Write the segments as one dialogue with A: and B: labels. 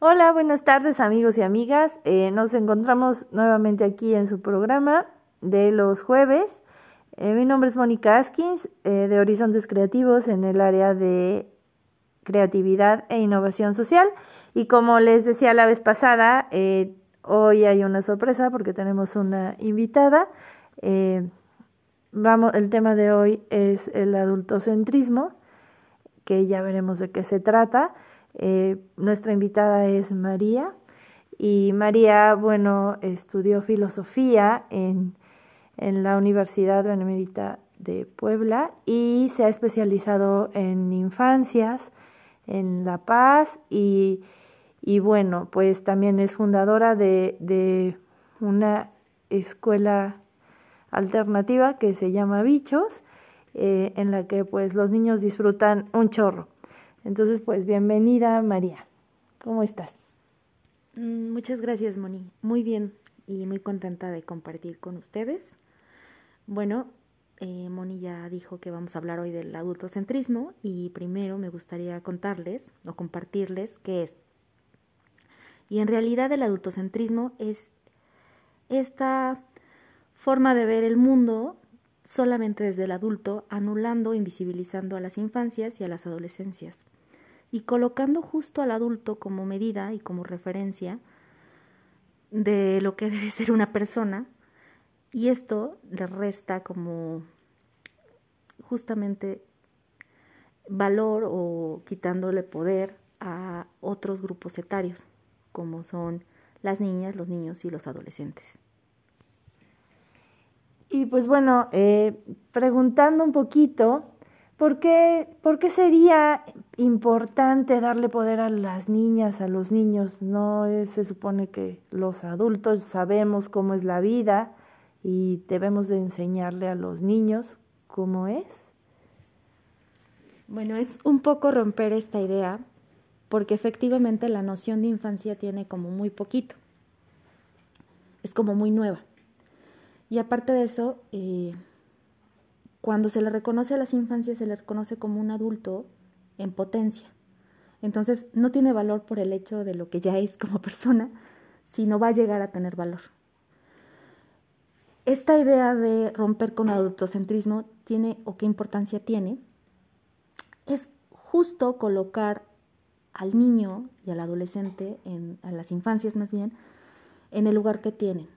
A: Hola, buenas tardes amigos y amigas. Eh, nos encontramos nuevamente aquí en su programa de los jueves. Eh, mi nombre es Mónica Askins eh, de Horizontes Creativos en el área de creatividad e innovación social. Y como les decía la vez pasada, hoy hay una sorpresa porque tenemos una invitada. vamos, el tema de hoy es el adultocentrismo, que ya veremos de qué se trata. Eh, nuestra invitada es María y María, bueno, estudió filosofía en, en la Universidad Benemérita de Puebla y se ha especializado en infancias, en La Paz y, y bueno, pues también es fundadora de, de una escuela alternativa que se llama Bichos, eh, en la que pues los niños disfrutan un chorro. Entonces, pues bienvenida María. ¿Cómo estás?
B: Mm, muchas gracias, Moni. Muy bien y muy contenta de compartir con ustedes. Bueno, eh, Moni ya dijo que vamos a hablar hoy del adultocentrismo y primero me gustaría contarles o compartirles qué es. Y en realidad el adultocentrismo es esta forma de ver el mundo solamente desde el adulto, anulando, invisibilizando a las infancias y a las adolescencias y colocando justo al adulto como medida y como referencia de lo que debe ser una persona y esto le resta como justamente valor o quitándole poder a otros grupos etarios como son las niñas, los niños y los adolescentes.
A: Y pues bueno, eh, preguntando un poquito, ¿Por qué, ¿Por qué sería importante darle poder a las niñas, a los niños? No se supone que los adultos sabemos cómo es la vida y debemos de enseñarle a los niños cómo es.
B: Bueno, es un poco romper esta idea porque efectivamente la noción de infancia tiene como muy poquito. Es como muy nueva. Y aparte de eso, eh, cuando se le reconoce a las infancias, se le reconoce como un adulto en potencia. Entonces, no tiene valor por el hecho de lo que ya es como persona, sino va a llegar a tener valor. Esta idea de romper con adultocentrismo tiene, o qué importancia tiene, es justo colocar al niño y al adolescente, en, a las infancias más bien, en el lugar que tienen.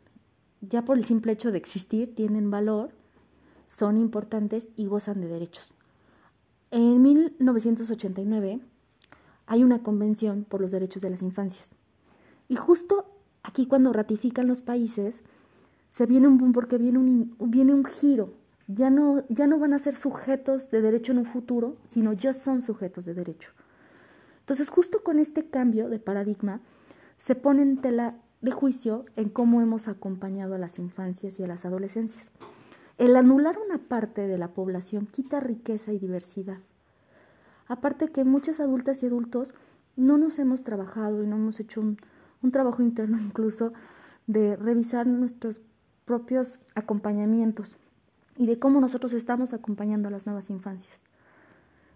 B: Ya por el simple hecho de existir, tienen valor son importantes y gozan de derechos. En 1989 hay una convención por los derechos de las infancias. Y justo aquí cuando ratifican los países, se viene un boom porque viene un, viene un giro. Ya no, ya no van a ser sujetos de derecho en un futuro, sino ya son sujetos de derecho. Entonces, justo con este cambio de paradigma, se pone en tela de juicio en cómo hemos acompañado a las infancias y a las adolescencias. El anular una parte de la población quita riqueza y diversidad. Aparte que muchas adultas y adultos no nos hemos trabajado y no hemos hecho un, trabajo interno incluso de revisar nuestros propios acompañamientos y de cómo nosotros estamos acompañando a las nuevas infancias.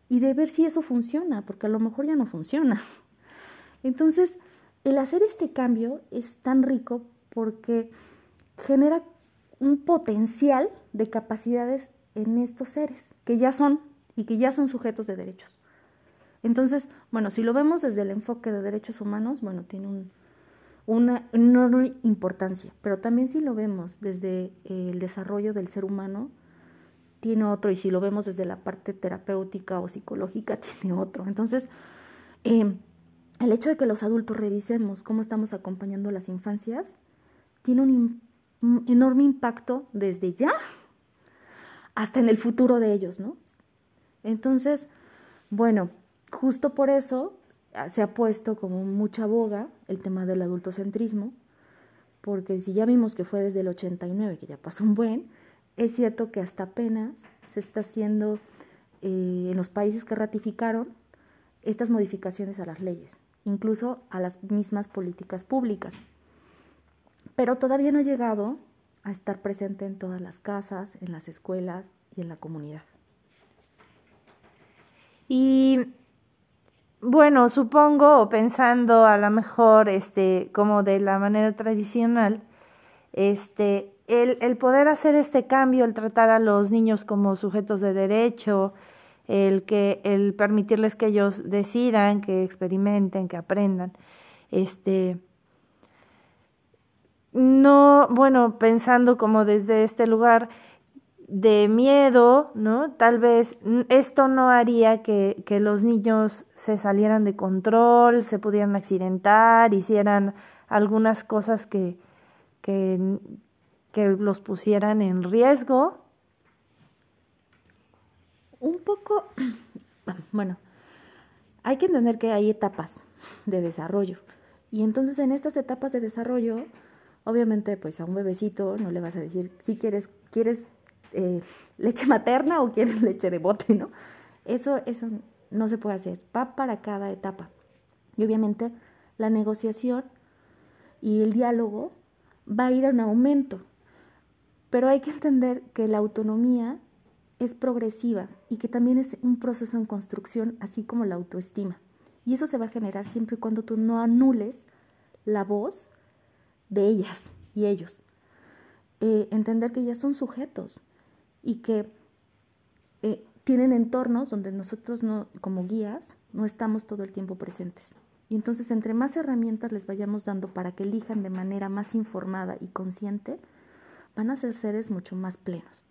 B: Y de ver si eso funciona, porque a lo mejor ya no funciona. Entonces, el hacer este cambio es tan rico porque genera un potencial de capacidades en estos seres, que ya son y que ya son sujetos de derechos. Entonces, bueno, si lo vemos desde el enfoque de derechos humanos, bueno, tiene una enorme importancia, pero también si lo vemos desde el desarrollo del ser humano, tiene otro, y si lo vemos desde la parte terapéutica o psicológica, tiene otro. Entonces, em, el hecho de que los adultos revisemos cómo estamos acompañando las infancias, tiene un enorme impacto desde ya hasta en el futuro de ellos, ¿no? Entonces, bueno, justo por eso ah, se ha puesto como mucha boga el tema del adultocentrismo, porque si ya vimos que fue desde el 89, que ya pasó un buen, es cierto que hasta apenas se está haciendo eh, en los países que ratificaron estas modificaciones a las leyes, incluso a las mismas políticas públicas pero todavía no ha llegado a estar presente en todas las casas, en las escuelas y en la comunidad.
A: Y bueno, supongo, pensando a lo mejor, este, como de la manera tradicional, este, el poder hacer este cambio, el tratar a los niños como sujetos de derecho, el que, el permitirles que ellos decidan, que experimenten, que aprendan, este, no, bueno, pensando como desde este lugar, de miedo, ¿no? Tal vez esto no haría que, que, los niños se salieran de control, se pudieran accidentar, hicieran algunas cosas que, que, que los pusieran en riesgo.
B: Un poco, bueno, hay que entender que hay etapas de desarrollo. Y entonces en estas etapas de desarrollo, obviamente pues a un bebecito no le vas a decir, si quieres, quieres eh, leche materna o quieren leche de bote, ¿no? Eso, eso no se puede hacer, va para cada etapa. Y obviamente la negociación y el diálogo va a ir en aumento, pero hay que entender que la autonomía es progresiva y que también es un proceso en construcción, así como la autoestima. Y eso se va a generar siempre y cuando tú no anules la voz de ellas y ellos. Eh, entender que ya son sujetos, y que eh, tienen entornos donde nosotros no, como guías no estamos todo el tiempo presentes. Y entonces entre más herramientas les vayamos dando para que elijan de manera más informada y consciente, van a ser seres mucho más plenos.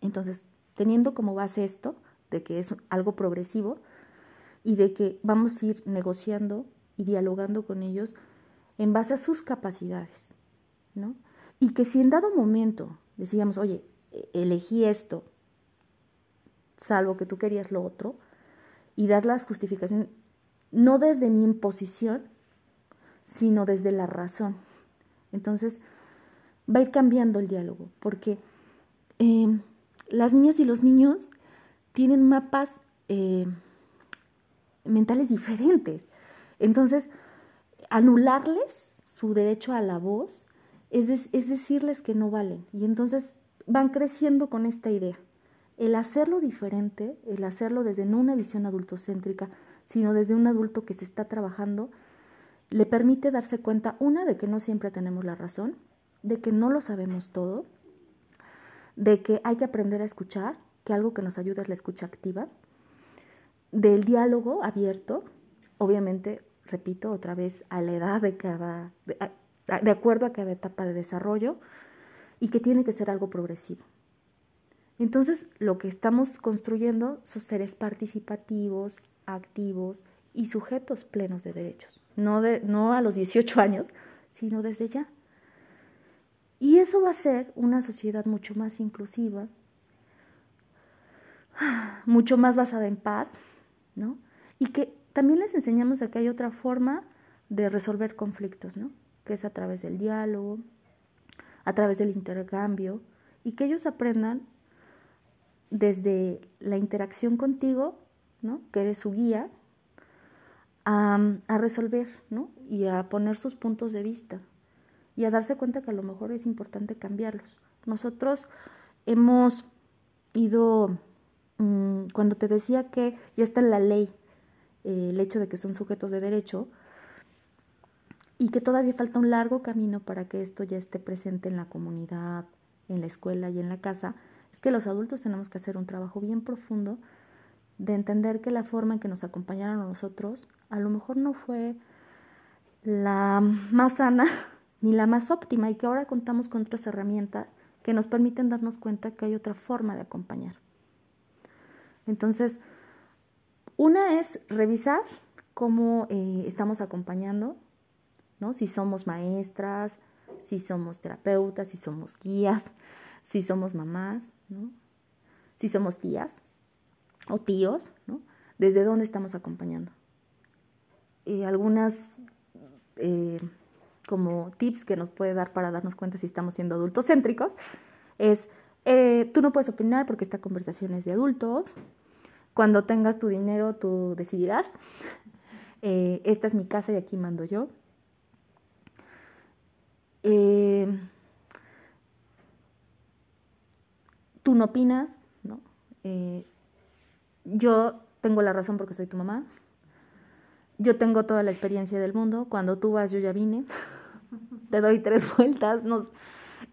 B: Entonces, teniendo como base esto, de que es algo progresivo y de que vamos a ir negociando y dialogando con ellos en base a sus capacidades, ¿no? Y que si en dado momento decíamos, oye, elegí esto, salvo que tú querías lo otro, y dar las justificaciones no desde mi imposición, sino desde la razón. Entonces, va a ir cambiando el diálogo, porque em, las niñas y los niños tienen mapas eh, mentales diferentes. Entonces, anularles su derecho a la voz es, es decirles que no valen. Y entonces van creciendo con esta idea. El hacerlo diferente, el hacerlo desde no una visión adultocéntrica, sino desde un adulto que se está trabajando, le permite darse cuenta, una, de que no siempre tenemos la razón, de que no lo sabemos todo, de que hay que aprender a escuchar, que algo que nos ayuda es la escucha activa, del diálogo abierto, obviamente, repito otra vez, a la edad de cada, de, acuerdo a cada etapa de desarrollo, y que tiene que ser algo progresivo. Entonces, lo que estamos construyendo son seres participativos, activos y sujetos plenos de derechos. No, de, no a los 18 años, sino desde ya. Y eso va a ser una sociedad mucho más inclusiva, mucho más basada en paz, ¿no? Y que también les enseñamos a que hay otra forma de resolver conflictos, ¿no? Que es a través del diálogo, a través del intercambio y que ellos aprendan desde la interacción contigo, ¿no? que eres su guía, a, a resolver ¿no? y a poner sus puntos de vista y a darse cuenta que a lo mejor es importante cambiarlos. Nosotros hemos ido, mm, cuando te decía que ya está en la ley eh, el hecho de que son sujetos de derecho, y que todavía falta un largo camino para que esto ya esté presente en la comunidad, en la escuela y en la casa, es que los adultos tenemos que hacer un trabajo bien profundo de entender que la forma en que nos acompañaron a nosotros a lo mejor no fue la más sana ni la más óptima y que ahora contamos con otras herramientas que nos permiten darnos cuenta que hay otra forma de acompañar. Entonces, una es revisar cómo eh, estamos acompañando, si somos maestras, si somos terapeutas, si somos guías, si somos mamás, Si somos tías o tíos, ¿Desde dónde estamos acompañando? Y algunas eh, como tips que nos puede dar para darnos cuenta si estamos siendo adultos céntricos es, eh, tú no puedes opinar porque esta conversación es de adultos, cuando tengas tu dinero tú decidirás, eh, esta es mi casa y aquí mando yo, eh, tú no opinas, ¿no? Yo tengo la razón porque soy tu mamá. yo tengo toda la experiencia del mundo, cuando tú vas yo ya vine, te doy tres vueltas.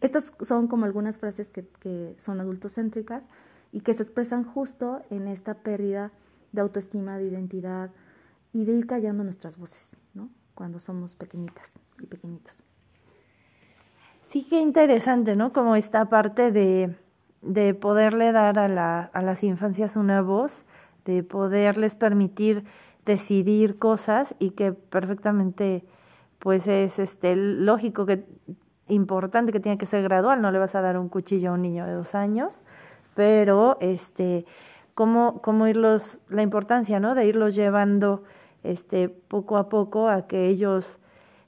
B: Estas son como algunas frases que, que son adultocéntricas y que se expresan justo en esta pérdida de autoestima, de identidad y de ir callando nuestras voces, ¿no? Cuando somos pequeñitas y pequeñitos.
A: Sí, qué interesante, ¿no? Como esta parte de, de poderle dar a, la, a las infancias una voz, de poderles permitir decidir cosas y que perfectamente pues es este lógico que importante que tiene que ser gradual, no le vas a dar un cuchillo a un niño de dos años, pero este cómo, cómo irlos, la importancia ¿no? de irlos llevando este poco a poco a que ellos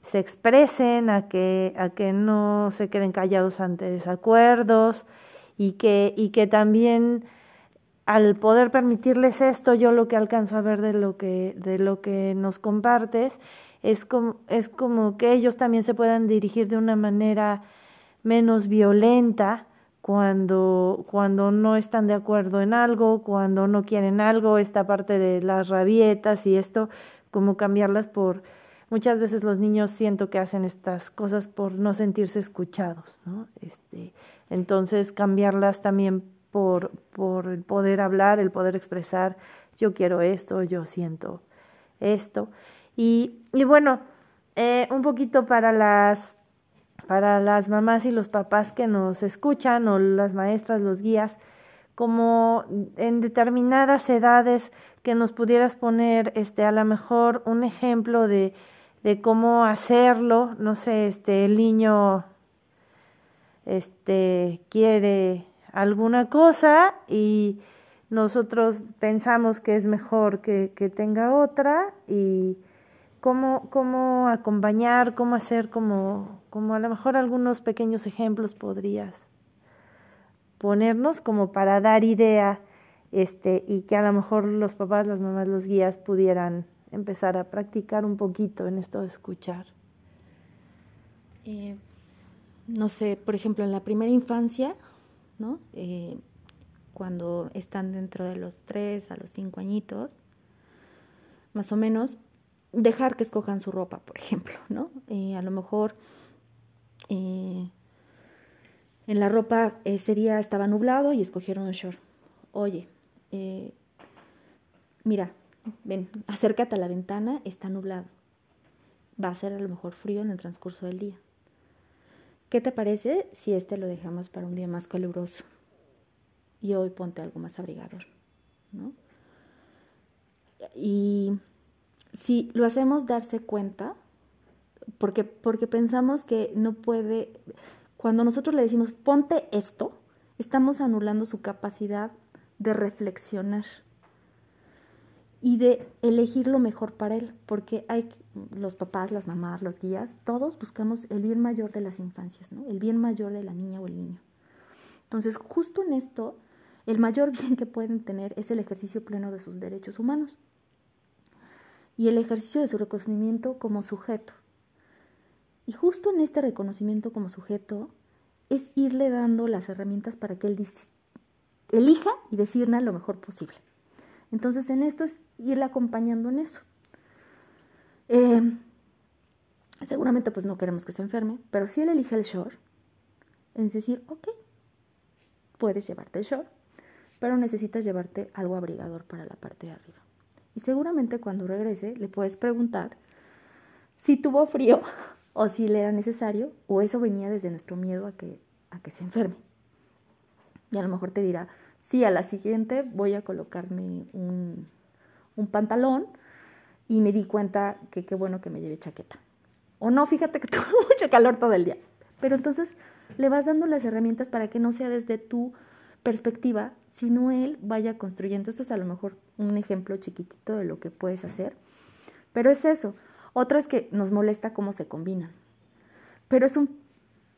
A: se expresen, a que, a que no se queden callados ante desacuerdos y que, y que también al poder permitirles esto, yo lo que alcanzo a ver de lo que, de lo que nos compartes, es como, es como que ellos también se puedan dirigir de una manera menos violenta cuando, cuando no están de acuerdo en algo, cuando no quieren algo, esta parte de las rabietas y esto, como cambiarlas por, muchas veces los niños siento que hacen estas cosas por no sentirse escuchados, ¿no? Este, entonces cambiarlas también por, por el poder hablar, el poder expresar, yo quiero esto, yo siento esto. Y, y bueno, eh, un poquito para las, para las mamás y los papás que nos escuchan, o las maestras, los guías, como en determinadas edades que nos pudieras poner este a lo mejor un ejemplo de, de cómo hacerlo, no sé, este el niño este quiere alguna cosa y nosotros pensamos que es mejor que, que tenga otra y cómo, cómo acompañar, cómo hacer como, a lo mejor algunos pequeños ejemplos podrías ponernos como para dar idea este y que a lo mejor los papás, las mamás, los guías pudieran empezar a practicar un poquito en esto de escuchar.
B: Eh, no sé, por ejemplo, en la primera infancia ¿no? Eh, cuando están dentro de los tres a los cinco añitos, más o menos, dejar que escojan su ropa, por ejemplo, ¿no? Eh, a lo mejor eh, en la ropa ese día estaba nublado y escogieron un short. Oye, mira, ven, acércate a la ventana, está nublado. Va a ser a lo mejor frío en el transcurso del día. ¿Qué te parece si este lo dejamos para un día más caluroso? Y hoy ponte algo más abrigador, ¿no? Y si lo hacemos darse cuenta, porque, porque pensamos que no puede, cuando nosotros le decimos ponte esto, estamos anulando su capacidad de reflexionar y de elegir lo mejor para él, porque hay los papás, las mamás, los guías, todos buscamos el bien mayor de las infancias, ¿no? El bien mayor de la niña o el niño. Entonces, justo en esto, el mayor bien que pueden tener es el ejercicio pleno de sus derechos humanos y el ejercicio de su reconocimiento como sujeto. Y justo en este reconocimiento como sujeto es irle dando las herramientas para que él elija y decirle lo mejor posible. Entonces, en esto es irle acompañando en eso. Eh, seguramente pues no queremos que se enferme, pero si él elige el short, es decir, ok, puedes llevarte el short, pero necesitas llevarte algo abrigador para la parte de arriba. Y seguramente cuando regrese le puedes preguntar si tuvo frío o si le era necesario o eso venía desde nuestro miedo a que, a que se enferme. Y a lo mejor te dirá, sí, a la siguiente voy a colocarme un, un pantalón y me di cuenta que qué bueno que me llevé chaqueta. O no, fíjate que tuvo mucho calor todo el día. Pero entonces le vas dando las herramientas para que no sea desde tu perspectiva, sino él vaya construyendo. Esto es a lo mejor un ejemplo chiquitito de lo que puedes hacer. Pero es eso. Otra es que nos molesta cómo se combinan. Pero es un,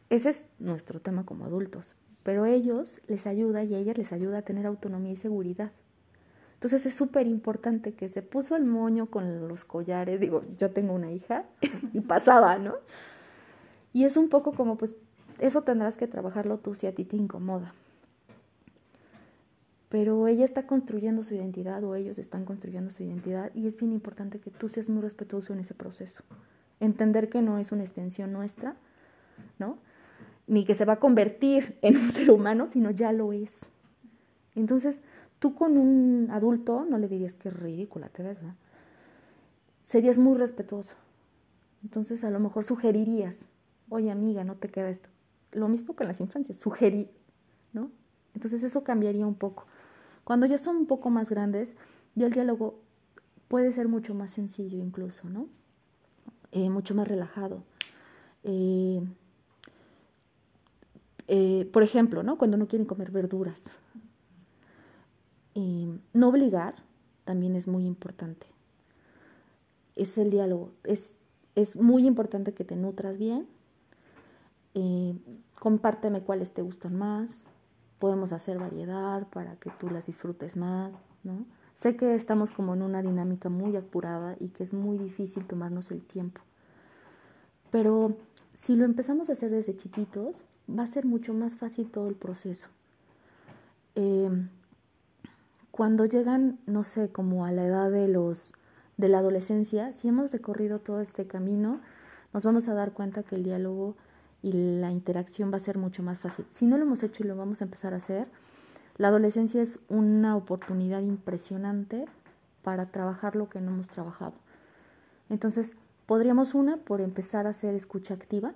B: ese es nuestro tema como adultos. Pero ellos les ayuda y a ellas les ayuda a tener autonomía y seguridad. Entonces es súper importante que se puso el moño con los collares. Digo, yo tengo una hija y pasaba, ¿no? Y es un poco como, pues, eso tendrás que trabajarlo tú si a ti te incomoda. Pero ella está construyendo su identidad o ellos están construyendo su identidad y es bien importante que tú seas muy respetuoso en ese proceso. Entender que no es una extensión nuestra, ¿no? Ni que se va a convertir en un ser humano, sino ya lo es. Entonces, tú con un adulto no le dirías que ridícula te ves, ¿verdad? Serías muy respetuoso. Entonces, a lo mejor sugerirías, oye amiga, no te queda esto. Lo mismo con las infancias, sugerir, ¿no? Entonces eso cambiaría un poco. Cuando ya son un poco más grandes, ya el diálogo puede ser mucho más sencillo incluso, ¿no? Eh, mucho más relajado. Eh, eh, por ejemplo, ¿no? Cuando no quieren comer verduras. no obligar también es muy importante. Es el diálogo. Es, es muy importante que te nutras bien. compárteme cuáles te gustan más podemos hacer variedad para que tú las disfrutes más, ¿no? Sé que estamos como en una dinámica muy apurada y que es muy difícil tomarnos el tiempo. Pero si lo empezamos a hacer desde chiquitos, va a ser mucho más fácil todo el proceso. Em, cuando llegan, no sé, como a la edad de los de la adolescencia, si hemos recorrido todo este camino, nos vamos a dar cuenta que el diálogo y la interacción va a ser mucho más fácil. Si no lo hemos hecho y lo vamos a empezar a hacer, la adolescencia es una oportunidad impresionante para trabajar lo que no hemos trabajado. Entonces, podríamos una por empezar a hacer escucha activa,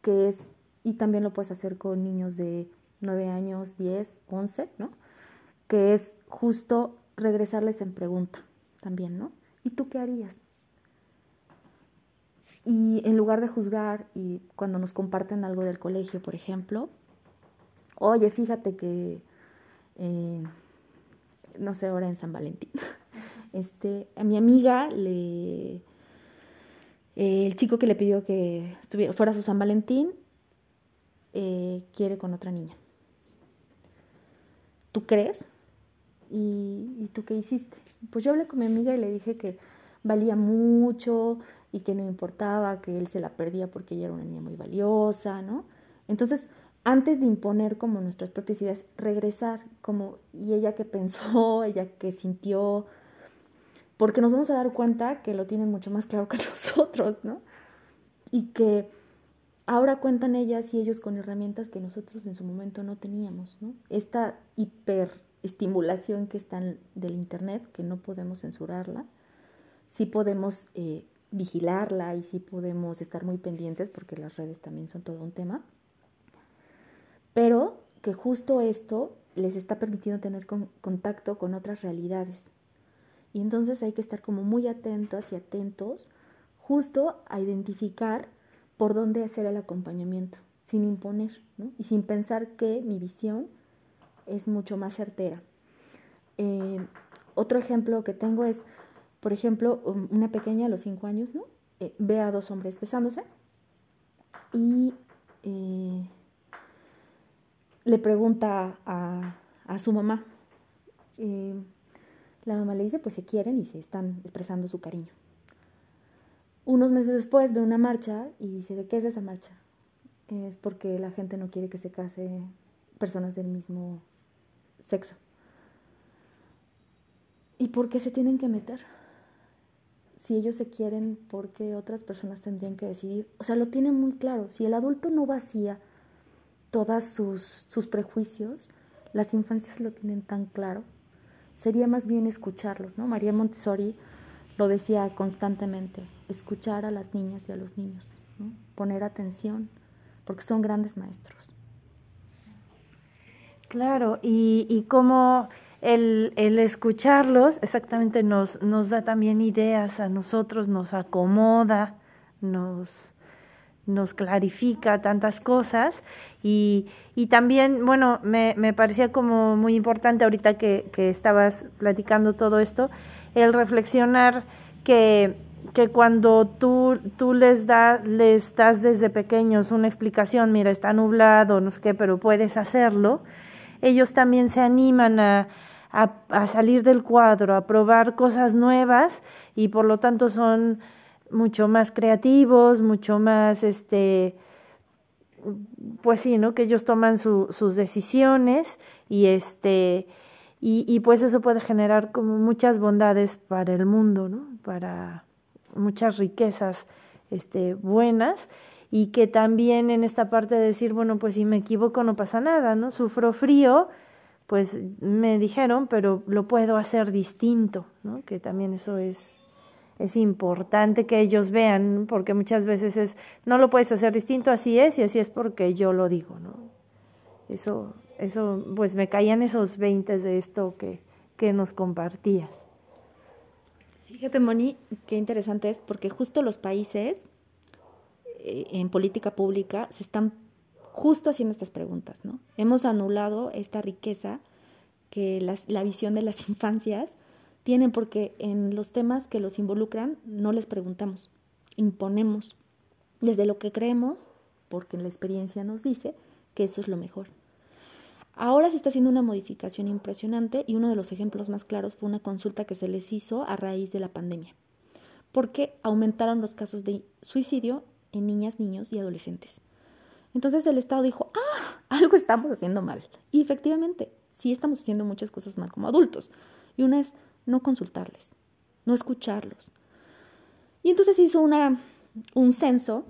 B: que es, y también lo puedes hacer con niños de 9 años, 10, 11, ¿no? Que es justo regresarles en pregunta también, ¿no? ¿Y tú qué harías? Y en lugar de juzgar y cuando nos comparten algo del colegio, por ejemplo, oye, fíjate que, eh, no sé, ahora en San Valentín, este, a mi amiga le, eh, el chico que le pidió que estuviera, fuera su San Valentín, eh, quiere con otra niña. ¿Tú crees? ¿Y, ¿Y tú qué hiciste? Pues yo hablé con mi amiga y le dije que valía mucho, y que no importaba, que él se la perdía porque ella era una niña muy valiosa, ¿no? Entonces, antes de imponer como nuestras propias ideas, regresar como, y ella que pensó, ella que sintió, porque nos vamos a dar cuenta que lo tienen mucho más claro que nosotros, ¿no? Y que ahora cuentan ellas y ellos con herramientas que nosotros en su momento no teníamos, ¿no? Esta hiperestimulación que está del Internet, que no podemos censurarla, sí podemos eh, vigilarla y sí podemos estar muy pendientes porque las redes también son todo un tema. Pero que justo esto les está permitiendo tener contacto con otras realidades. Y entonces hay que estar como muy atentos y atentos justo a identificar por dónde hacer el acompañamiento, sin imponer y sin pensar que mi visión es mucho más certera. Eh, otro ejemplo que tengo es, por ejemplo, um, una pequeña a los cinco años, ¿no? Eh, ve a dos hombres besándose y eh, le pregunta a, su mamá. La mamá le dice, pues se quieren y se están expresando su cariño. Unos meses después ve una marcha y dice, ¿de qué es esa marcha? Es porque la gente no quiere que se case personas del mismo sexo. ¿Y por qué se tienen que meter? Si ellos se quieren, ¿por qué otras personas tendrían que decidir? O sea, lo tienen muy claro. Si el adulto no vacía todos sus, sus prejuicios, las infancias lo tienen tan claro. Sería más bien escucharlos, ¿no? María Montessori lo decía constantemente, escuchar a las niñas y a los niños, poner atención, porque son grandes maestros.
A: Claro, y, y como el, el escucharlos exactamente nos, nos da también ideas a nosotros, nos acomoda, nos, nos clarifica tantas cosas. Y, y también, bueno, me, me, parecía como muy importante ahorita que, que estabas platicando todo esto, el reflexionar que, que cuando tú, tú les, da, les das desde pequeños una explicación, mira, está nublado, no sé qué, pero puedes hacerlo, ellos también se animan a, a, salir del cuadro, a probar cosas nuevas y por lo tanto son mucho más creativos, mucho más este pues sí, ¿no? Que ellos toman su, sus decisiones y este, y, y, pues eso puede generar como muchas bondades para el mundo, ¿no? Para muchas riquezas este, buenas y que también en esta parte de decir, bueno, pues si me equivoco no pasa nada, ¿no? Sufro frío, pues me dijeron, pero lo puedo hacer distinto, ¿no? Que también eso es es importante que ellos vean, porque muchas veces es, no lo puedes hacer distinto, así es, y así es porque yo lo digo, ¿no? Eso, eso, pues me caían esos 20 de esto que, que nos compartías.
B: Fíjate, Moni, qué interesante es, porque justo los países eh, en política pública se están justo haciendo estas preguntas, ¿no? Hemos anulado esta riqueza que la visión de las infancias tienen porque en los temas que los involucran no les preguntamos, imponemos desde lo que creemos, porque la experiencia nos dice que eso es lo mejor. Ahora se está haciendo una modificación impresionante y uno de los ejemplos más claros fue una consulta que se les hizo a raíz de la pandemia, porque aumentaron los casos de suicidio en niñas, niños y adolescentes. Entonces el Estado dijo, ah, algo estamos haciendo mal. Y efectivamente, sí estamos haciendo muchas cosas mal como adultos. Y una es, no consultarles, no escucharlos. Y entonces hizo una, un censo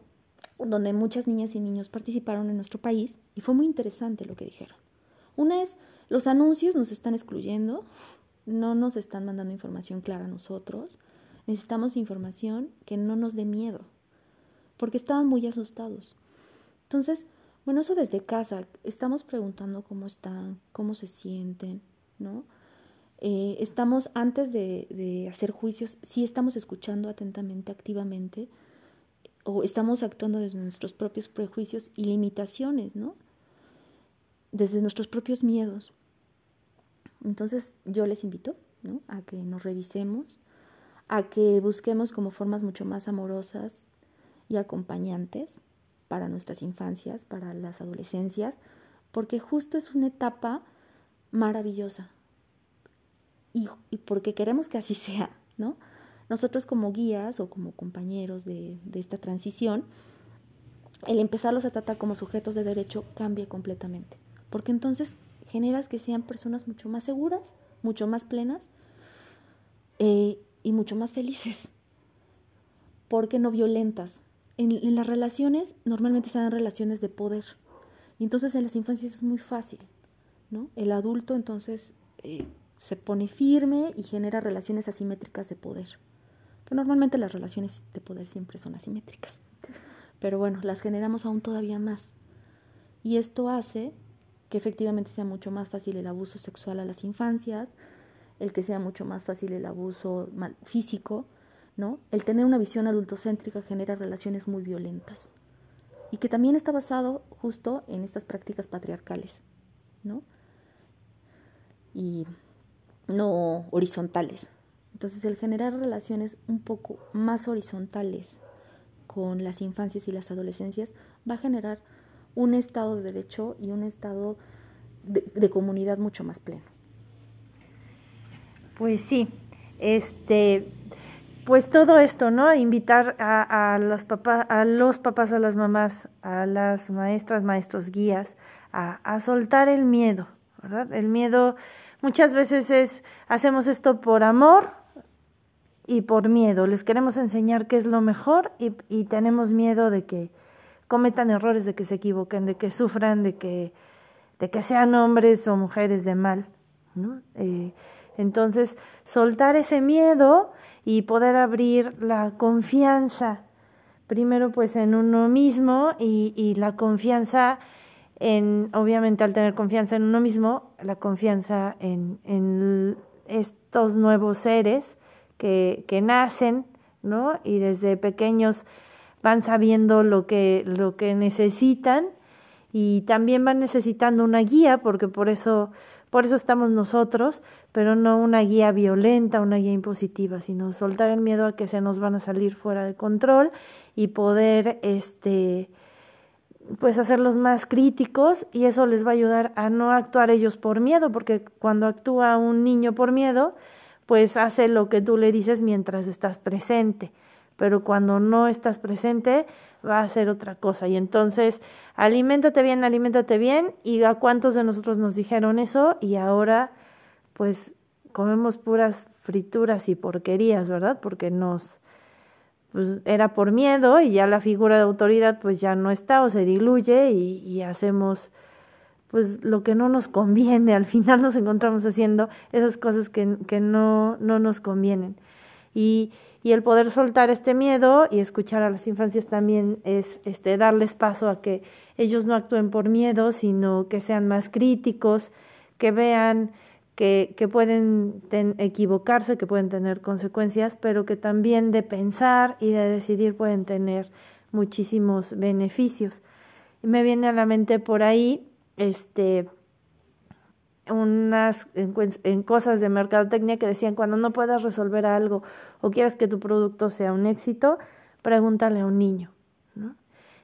B: donde muchas niñas y niños participaron en nuestro país y fue muy interesante lo que dijeron. Una es, los anuncios nos están excluyendo, no nos están mandando información clara a nosotros, necesitamos información que no nos dé miedo, porque estaban muy asustados. Entonces, bueno, eso desde casa, estamos preguntando cómo están, cómo se sienten, ¿no? Eh, estamos, antes de, hacer juicios, sí estamos escuchando atentamente, activamente, o estamos actuando desde nuestros propios prejuicios y limitaciones, ¿no? Desde nuestros propios miedos. Entonces yo les invito ¿no? a que nos revisemos, a que busquemos como formas mucho más amorosas y acompañantes para nuestras infancias, para las adolescencias, porque justo es una etapa maravillosa, y, porque queremos que así sea, ¿no? Nosotros como guías o como compañeros de, esta transición, el empezarlos a tratar como sujetos de derecho cambia completamente, porque entonces generas que sean personas mucho más seguras, mucho más plenas eh, y mucho más felices, porque no violentas. En, las relaciones normalmente se dan relaciones de poder y entonces en las infancias es muy fácil, ¿no? El adulto entonces eh, se pone firme y genera relaciones asimétricas de poder. Que normalmente las relaciones de poder siempre son asimétricas. Pero bueno, las generamos aún todavía más. Y esto hace que efectivamente sea mucho más fácil el abuso sexual a las infancias, el que sea mucho más fácil el abuso físico, ¿no? El tener una visión adultocéntrica genera relaciones muy violentas. Y que también está basado justo en estas prácticas patriarcales, ¿no? Y no horizontales. Entonces el generar relaciones un poco más horizontales con las infancias y las adolescencias va a generar un estado de derecho y un estado de, comunidad mucho más pleno.
A: Pues sí, este, pues todo esto, ¿no? Invitar a, a, los papás, a los papás, a las mamás, a las maestras, maestros, guías, a, soltar el miedo, ¿verdad? El miedo Muchas veces es, hacemos esto por amor y por miedo. Les queremos enseñar qué es lo mejor y, y tenemos miedo de que cometan errores, de que se equivoquen, de que sufran, de que, de que sean hombres o mujeres de mal. ¿no? Eh, entonces, soltar ese miedo y poder abrir la confianza, primero pues en uno mismo y, la confianza en, obviamente al tener confianza en uno mismo, la confianza en, en estos nuevos seres que, que nacen, ¿no? Y desde pequeños van sabiendo lo que, lo que necesitan y también van necesitando una guía, porque por eso, por eso estamos nosotros, pero no una guía violenta, una guía impositiva, sino soltar el miedo a que se nos van a salir fuera de control y poder este pues hacerlos más críticos y eso les va a ayudar a no actuar ellos por miedo, porque cuando actúa un niño por miedo, pues hace lo que tú le dices mientras estás presente, pero cuando no estás presente va a ser otra cosa. Y entonces, aliméntate bien, aliméntate bien, y a cuántos de nosotros nos dijeron eso, y ahora, pues, comemos puras frituras y porquerías, ¿verdad? Porque nos, pues, era por miedo, y ya la figura de autoridad, pues, ya no está o se diluye, y, y hacemos pues lo que no nos conviene, al final nos encontramos haciendo esas cosas que, que no, no nos convienen. Y, y el poder soltar este miedo y escuchar a las infancias también es este darles paso a que ellos no actúen por miedo, sino que sean más críticos, que vean que, pueden equivocarse, que pueden tener consecuencias, pero que también de pensar y de decidir pueden tener muchísimos beneficios. Y me viene a la mente por ahí este unas en, cosas de mercadotecnia que decían cuando no puedas resolver algo o quieras que tu producto sea un éxito, pregúntale a un niño, ¿no?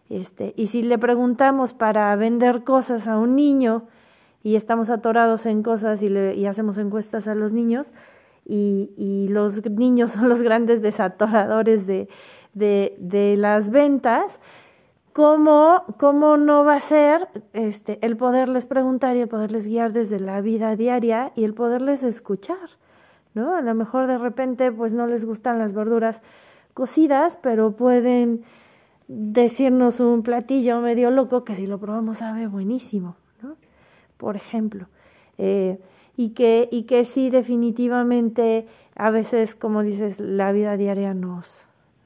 A: Este, y si le preguntamos para vender cosas a un niño y estamos atorados en cosas y, le, y hacemos encuestas a los niños y, los niños son los grandes desatoradores de, de, de las ventas, ¿Cómo, ¿Cómo no va a ser este, el poderles preguntar y el poderles guiar desde la vida diaria y el poderles escuchar? ¿no? A lo mejor de repente pues no les gustan las verduras cocidas, pero pueden decirnos un platillo medio loco que si lo probamos sabe buenísimo. Por ejemplo. Eh, y que, y que sí definitivamente a veces, como dices, la vida diaria nos,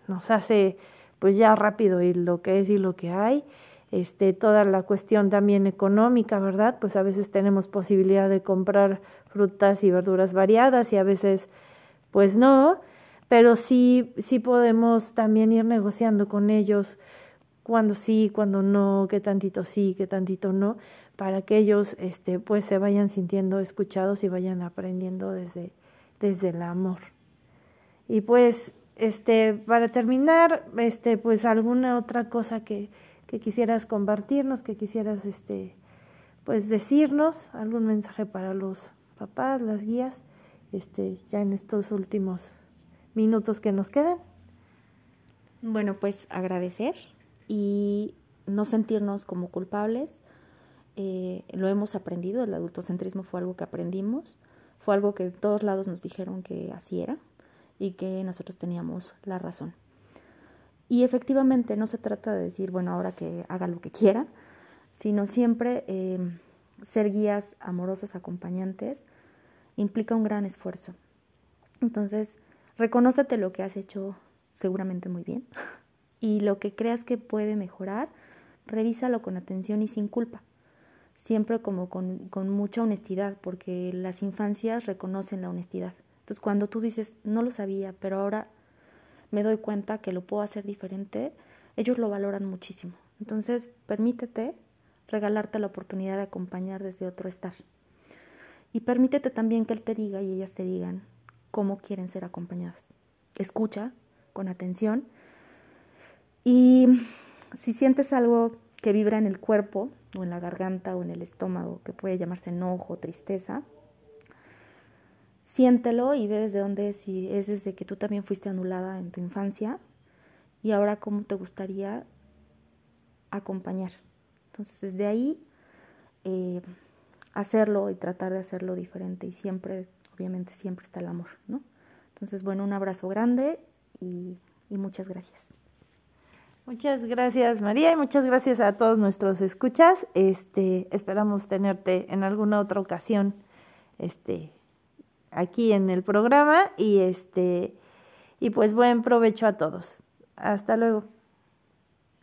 A: nos hace pues ya rápido y lo que es y lo que hay. Este, toda la cuestión también económica, ¿verdad? Pues a veces tenemos posibilidad de comprar frutas y verduras variadas y a veces pues no, pero sí, sí podemos también ir negociando con ellos cuando sí, cuando no, qué tantito sí, qué tantito no, para que ellos este, pues se vayan sintiendo escuchados y vayan aprendiendo desde, desde el amor. Y pues este, para terminar, este, pues alguna otra cosa que, que quisieras compartirnos, que quisieras, este, pues decirnos, algún mensaje para los papás, las guías, este, ya en estos últimos minutos que nos quedan.
B: Bueno, pues agradecer y no sentirnos como culpables. Eh, lo hemos aprendido, el adultocentrismo fue algo que aprendimos, fue algo que de todos lados nos dijeron que así era, y que nosotros teníamos la razón. Y efectivamente no se trata de decir, bueno, ahora que haga lo que quiera, sino siempre eh, ser guías amorosos, acompañantes, implica un gran esfuerzo. Entonces, reconócete lo que has hecho seguramente muy bien y lo que creas que puede mejorar, revísalo con atención y sin culpa. Siempre como con, con mucha honestidad, porque las infancias reconocen la honestidad. Entonces, cuando tú dices, no lo sabía, pero ahora me doy cuenta que lo puedo hacer diferente, ellos lo valoran muchísimo. Entonces, permítete regalarte la oportunidad de acompañar desde otro estar. Y permítete también que él te diga y ellas te digan cómo quieren ser acompañadas. Escucha con atención y si sientes algo que vibra en el cuerpo o en la garganta o en el estómago, que puede llamarse enojo, tristeza, siéntelo y ve desde dónde es, si es desde que tú también fuiste anulada en tu infancia y ahora cómo te gustaría acompañar. Entonces, desde ahí, eh, hacerlo y tratar de hacerlo diferente y siempre, obviamente, siempre está el amor, ¿no? Entonces, bueno, un abrazo grande y, y muchas gracias.
A: Muchas gracias María y muchas gracias a todos nuestros escuchas. Este, esperamos tenerte en alguna otra ocasión este, aquí en el programa y este y pues buen provecho a todos. Hasta luego.